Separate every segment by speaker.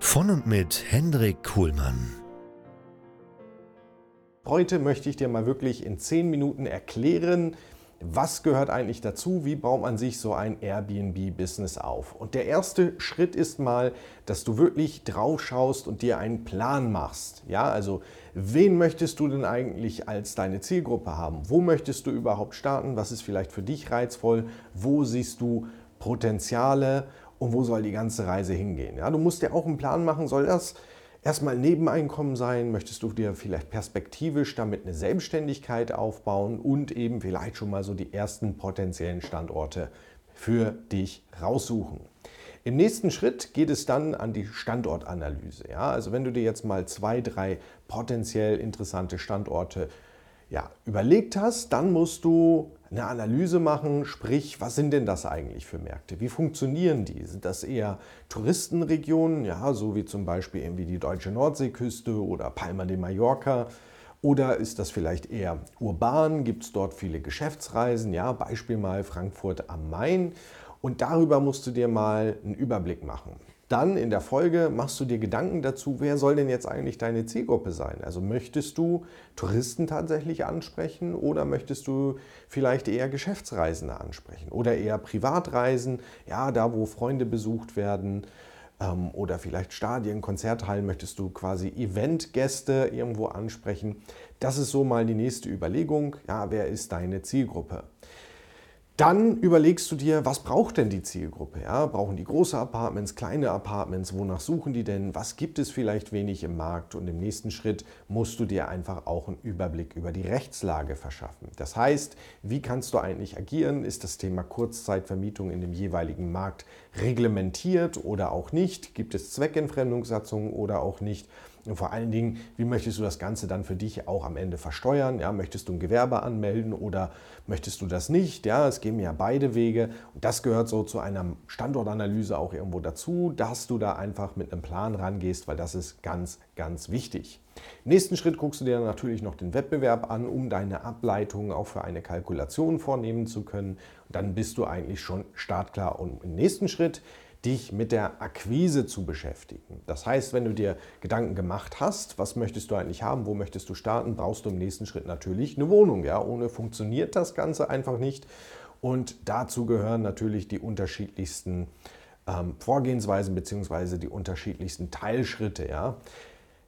Speaker 1: Von und mit Hendrik Kuhlmann.
Speaker 2: Heute möchte ich dir mal wirklich in 10 Minuten erklären, was gehört eigentlich dazu, wie baut man sich so ein Airbnb-Business auf. Und der erste Schritt ist mal, dass du wirklich drauf schaust und dir einen Plan machst. Ja, also wen möchtest du denn eigentlich als deine Zielgruppe haben? Wo möchtest du überhaupt starten? Was ist vielleicht für dich reizvoll? Wo siehst du Potenziale und wo soll die ganze Reise hingehen. Ja, du musst dir auch einen Plan machen, soll das erstmal Nebeneinkommen sein? Möchtest du dir vielleicht perspektivisch damit eine Selbstständigkeit aufbauen und eben vielleicht schon mal so die ersten potenziellen Standorte für dich raussuchen? Im nächsten Schritt geht es dann an die Standortanalyse. Ja, also wenn du dir jetzt mal zwei, drei potenziell interessante Standorte ja, überlegt hast, dann musst du eine Analyse machen, sprich, was sind denn das eigentlich für Märkte? Wie funktionieren die? Sind das eher Touristenregionen, ja, so wie zum Beispiel irgendwie die deutsche Nordseeküste oder Palma de Mallorca? Oder ist das vielleicht eher urban? Gibt es dort viele Geschäftsreisen? Ja, Beispiel mal Frankfurt am Main. Und darüber musst du dir mal einen Überblick machen. Dann in der Folge machst du dir Gedanken dazu, wer soll denn jetzt eigentlich deine Zielgruppe sein? Also möchtest du Touristen tatsächlich ansprechen oder möchtest du vielleicht eher Geschäftsreisende ansprechen oder eher Privatreisen, ja, da wo Freunde besucht werden ähm, oder vielleicht Stadien, Konzerthallen möchtest du quasi Eventgäste irgendwo ansprechen. Das ist so mal die nächste Überlegung, ja, wer ist deine Zielgruppe? Dann überlegst du dir, was braucht denn die Zielgruppe? Ja? Brauchen die große Apartments, kleine Apartments? Wonach suchen die denn? Was gibt es vielleicht wenig im Markt? Und im nächsten Schritt musst du dir einfach auch einen Überblick über die Rechtslage verschaffen. Das heißt, wie kannst du eigentlich agieren? Ist das Thema Kurzzeitvermietung in dem jeweiligen Markt reglementiert oder auch nicht? Gibt es Zweckentfremdungssatzungen oder auch nicht? Und vor allen Dingen, wie möchtest du das Ganze dann für dich auch am Ende versteuern? Ja, möchtest du ein Gewerbe anmelden oder möchtest du das nicht? Ja, es gehen ja beide Wege. Und das gehört so zu einer Standortanalyse auch irgendwo dazu, dass du da einfach mit einem Plan rangehst, weil das ist ganz, ganz wichtig. Im nächsten Schritt guckst du dir natürlich noch den Wettbewerb an, um deine Ableitungen auch für eine Kalkulation vornehmen zu können. Und dann bist du eigentlich schon startklar. Und im nächsten Schritt dich mit der Akquise zu beschäftigen. Das heißt, wenn du dir Gedanken gemacht hast, was möchtest du eigentlich haben, wo möchtest du starten, brauchst du im nächsten Schritt natürlich eine Wohnung. Ja? Ohne funktioniert das Ganze einfach nicht. Und dazu gehören natürlich die unterschiedlichsten ähm, Vorgehensweisen bzw. die unterschiedlichsten Teilschritte. Ja?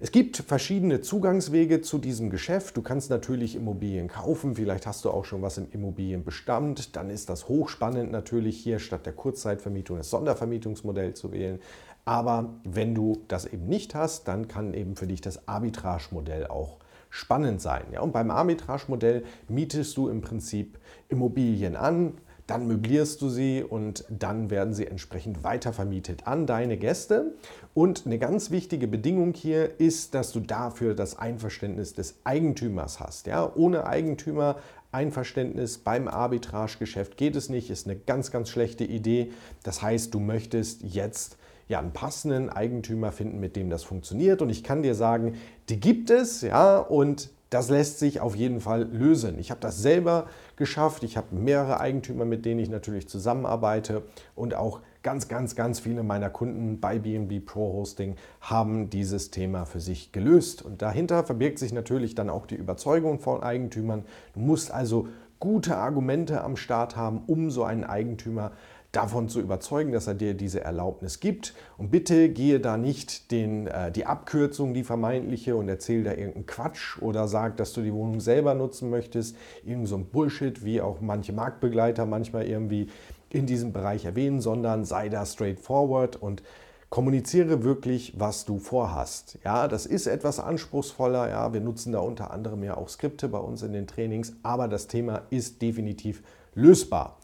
Speaker 2: Es gibt verschiedene Zugangswege zu diesem Geschäft. Du kannst natürlich Immobilien kaufen, vielleicht hast du auch schon was im Immobilienbestand. Dann ist das hochspannend natürlich hier statt der Kurzzeitvermietung das Sondervermietungsmodell zu wählen. Aber wenn du das eben nicht hast, dann kann eben für dich das Arbitrage-Modell auch spannend sein. Ja, und beim Arbitrage-Modell mietest du im Prinzip Immobilien an, dann möblierst du sie und dann werden sie entsprechend weitervermietet an deine Gäste. Und eine ganz wichtige Bedingung hier ist, dass du dafür das Einverständnis des Eigentümers hast. Ja? Ohne Eigentümer Einverständnis beim Arbitragegeschäft geht es nicht, ist eine ganz, ganz schlechte Idee. Das heißt, du möchtest jetzt ja, einen passenden Eigentümer finden, mit dem das funktioniert. Und ich kann dir sagen, die gibt es, ja, und das lässt sich auf jeden Fall lösen. Ich habe das selber geschafft. Ich habe mehrere Eigentümer, mit denen ich natürlich zusammenarbeite und auch ganz, ganz, ganz viele meiner Kunden bei BNB Pro Hosting haben dieses Thema für sich gelöst. Und dahinter verbirgt sich natürlich dann auch die Überzeugung von Eigentümern. Du musst also gute Argumente am Start haben, um so einen Eigentümer davon zu überzeugen, dass er dir diese Erlaubnis gibt. Und bitte gehe da nicht den, äh, die Abkürzung, die vermeintliche, und erzähl da irgendeinen Quatsch oder sag, dass du die Wohnung selber nutzen möchtest. Irgend so ein Bullshit, wie auch manche Marktbegleiter manchmal irgendwie in diesem Bereich erwähnen, sondern sei da straightforward und Kommuniziere wirklich, was du vorhast. Ja, das ist etwas anspruchsvoller. Ja, wir nutzen da unter anderem ja auch Skripte bei uns in den Trainings, aber das Thema ist definitiv lösbar.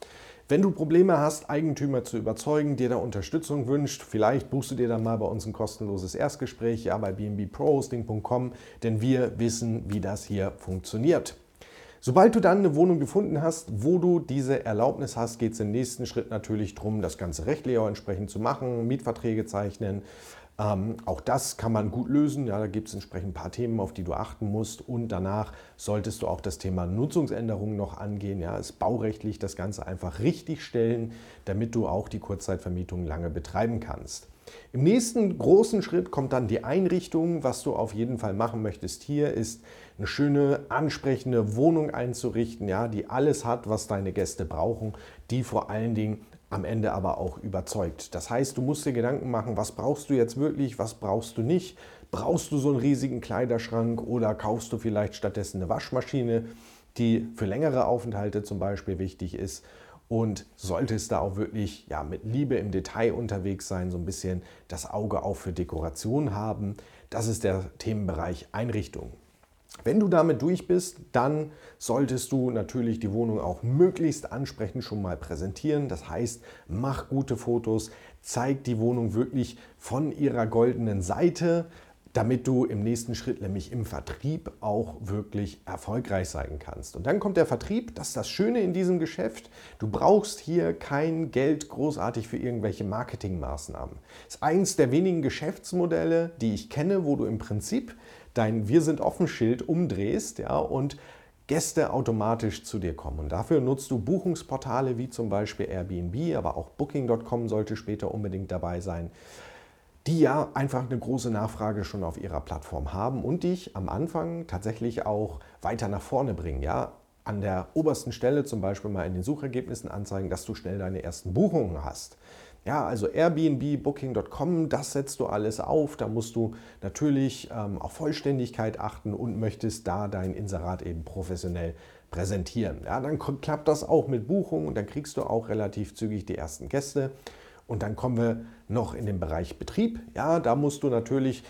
Speaker 2: Wenn du Probleme hast, Eigentümer zu überzeugen, dir da Unterstützung wünscht, vielleicht buchst du dir dann mal bei uns ein kostenloses Erstgespräch, ja, bei bnbprohosting.com, denn wir wissen, wie das hier funktioniert. Sobald du dann eine Wohnung gefunden hast, wo du diese Erlaubnis hast, geht es im nächsten Schritt natürlich darum, das ganze rechtlich auch entsprechend zu machen, Mietverträge zeichnen. Ähm, auch das kann man gut lösen. Ja, da gibt es entsprechend ein paar Themen, auf die du achten musst. Und danach solltest du auch das Thema Nutzungsänderungen noch angehen. Ja, ist baurechtlich das Ganze einfach richtig stellen, damit du auch die Kurzzeitvermietung lange betreiben kannst. Im nächsten großen Schritt kommt dann die Einrichtung. Was du auf jeden Fall machen möchtest hier, ist eine schöne, ansprechende Wohnung einzurichten, ja, die alles hat, was deine Gäste brauchen, die vor allen Dingen am Ende aber auch überzeugt. Das heißt, du musst dir Gedanken machen, was brauchst du jetzt wirklich, was brauchst du nicht. Brauchst du so einen riesigen Kleiderschrank oder kaufst du vielleicht stattdessen eine Waschmaschine, die für längere Aufenthalte zum Beispiel wichtig ist? und solltest da auch wirklich ja, mit Liebe im Detail unterwegs sein, so ein bisschen das Auge auch für Dekoration haben. Das ist der Themenbereich Einrichtung. Wenn du damit durch bist, dann solltest du natürlich die Wohnung auch möglichst ansprechend schon mal präsentieren. Das heißt, mach gute Fotos, zeig die Wohnung wirklich von ihrer goldenen Seite, damit du im nächsten Schritt nämlich im Vertrieb auch wirklich erfolgreich sein kannst. Und dann kommt der Vertrieb, das ist das Schöne in diesem Geschäft. Du brauchst hier kein Geld großartig für irgendwelche Marketingmaßnahmen. Das ist eines der wenigen Geschäftsmodelle, die ich kenne, wo du im Prinzip dein Wir sind offen Schild umdrehst ja, und Gäste automatisch zu dir kommen. Und dafür nutzt du Buchungsportale wie zum Beispiel Airbnb, aber auch Booking.com sollte später unbedingt dabei sein die ja einfach eine große Nachfrage schon auf ihrer Plattform haben und dich am Anfang tatsächlich auch weiter nach vorne bringen. Ja, an der obersten Stelle zum Beispiel mal in den Suchergebnissen anzeigen, dass du schnell deine ersten Buchungen hast. Ja, also Airbnb, Booking.com, das setzt du alles auf. Da musst du natürlich ähm, auf Vollständigkeit achten und möchtest da dein Inserat eben professionell präsentieren. Ja, dann klappt das auch mit Buchungen und dann kriegst du auch relativ zügig die ersten Gäste. Und dann kommen wir noch in den Bereich Betrieb. Ja, da musst du natürlich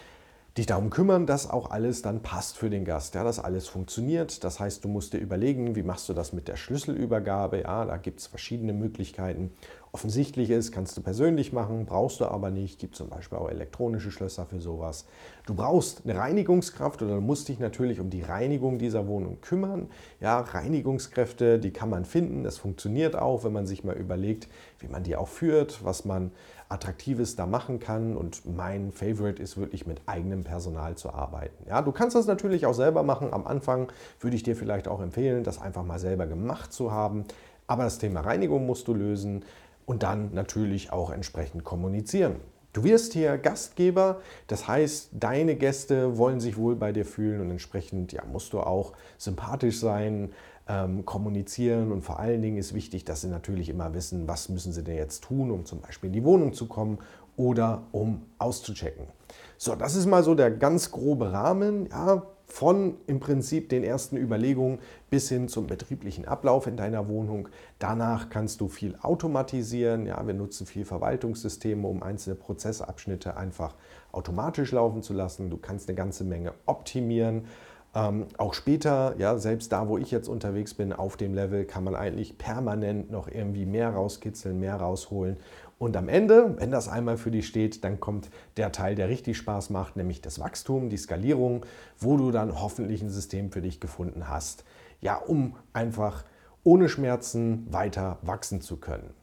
Speaker 2: dich darum kümmern, dass auch alles dann passt für den Gast, ja, dass alles funktioniert. Das heißt, du musst dir überlegen, wie machst du das mit der Schlüsselübergabe. Ja, da gibt es verschiedene Möglichkeiten offensichtlich ist, kannst du persönlich machen, brauchst du aber nicht. Gibt zum Beispiel auch elektronische Schlösser für sowas. Du brauchst eine Reinigungskraft oder du musst dich natürlich um die Reinigung dieser Wohnung kümmern. Ja, Reinigungskräfte, die kann man finden. Das funktioniert auch, wenn man sich mal überlegt, wie man die auch führt, was man Attraktives da machen kann. Und mein Favorite ist wirklich mit eigenem Personal zu arbeiten. Ja, du kannst das natürlich auch selber machen. Am Anfang würde ich dir vielleicht auch empfehlen, das einfach mal selber gemacht zu haben. Aber das Thema Reinigung musst du lösen und dann natürlich auch entsprechend kommunizieren. Du wirst hier Gastgeber, das heißt, deine Gäste wollen sich wohl bei dir fühlen und entsprechend ja, musst du auch sympathisch sein, ähm, kommunizieren und vor allen Dingen ist wichtig, dass sie natürlich immer wissen, was müssen sie denn jetzt tun, um zum Beispiel in die Wohnung zu kommen oder um auszuchecken. So, das ist mal so der ganz grobe Rahmen. Ja, von im Prinzip den ersten Überlegungen bis hin zum betrieblichen Ablauf in deiner Wohnung. Danach kannst du viel automatisieren. Ja, wir nutzen viel Verwaltungssysteme, um einzelne Prozessabschnitte einfach automatisch laufen zu lassen. Du kannst eine ganze Menge optimieren. Ähm, auch später, ja, selbst da, wo ich jetzt unterwegs bin, auf dem Level, kann man eigentlich permanent noch irgendwie mehr rauskitzeln, mehr rausholen. Und am Ende, wenn das einmal für dich steht, dann kommt der Teil, der richtig Spaß macht, nämlich das Wachstum, die Skalierung, wo du dann hoffentlich ein System für dich gefunden hast, ja, um einfach ohne Schmerzen weiter wachsen zu können.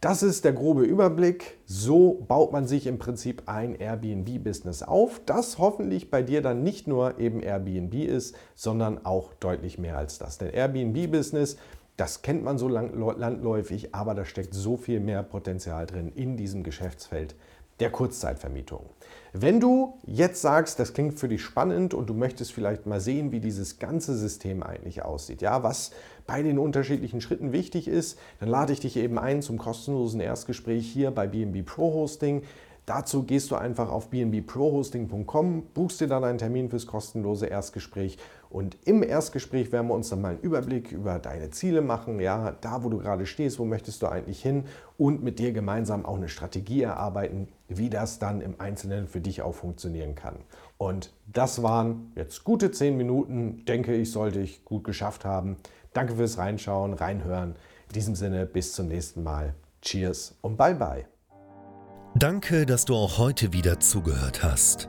Speaker 2: Das ist der grobe Überblick. So baut man sich im Prinzip ein Airbnb-Business auf, das hoffentlich bei dir dann nicht nur eben Airbnb ist, sondern auch deutlich mehr als das. Denn Airbnb-Business, das kennt man so landläufig, aber da steckt so viel mehr Potenzial drin in diesem Geschäftsfeld. Der Kurzzeitvermietung. Wenn du jetzt sagst, das klingt für dich spannend und du möchtest vielleicht mal sehen, wie dieses ganze System eigentlich aussieht, ja, was bei den unterschiedlichen Schritten wichtig ist, dann lade ich dich eben ein zum kostenlosen Erstgespräch hier bei BNB Pro Hosting. Dazu gehst du einfach auf bnbprohosting.com, buchst dir dann einen Termin fürs kostenlose Erstgespräch und im Erstgespräch werden wir uns dann mal einen Überblick über deine Ziele machen, ja, da wo du gerade stehst, wo möchtest du eigentlich hin und mit dir gemeinsam auch eine Strategie erarbeiten, wie das dann im Einzelnen für dich auch funktionieren kann. Und das waren jetzt gute zehn Minuten, denke ich, sollte ich gut geschafft haben. Danke fürs Reinschauen, Reinhören. In diesem Sinne, bis zum nächsten Mal. Cheers und bye bye.
Speaker 1: Danke, dass du auch heute wieder zugehört hast.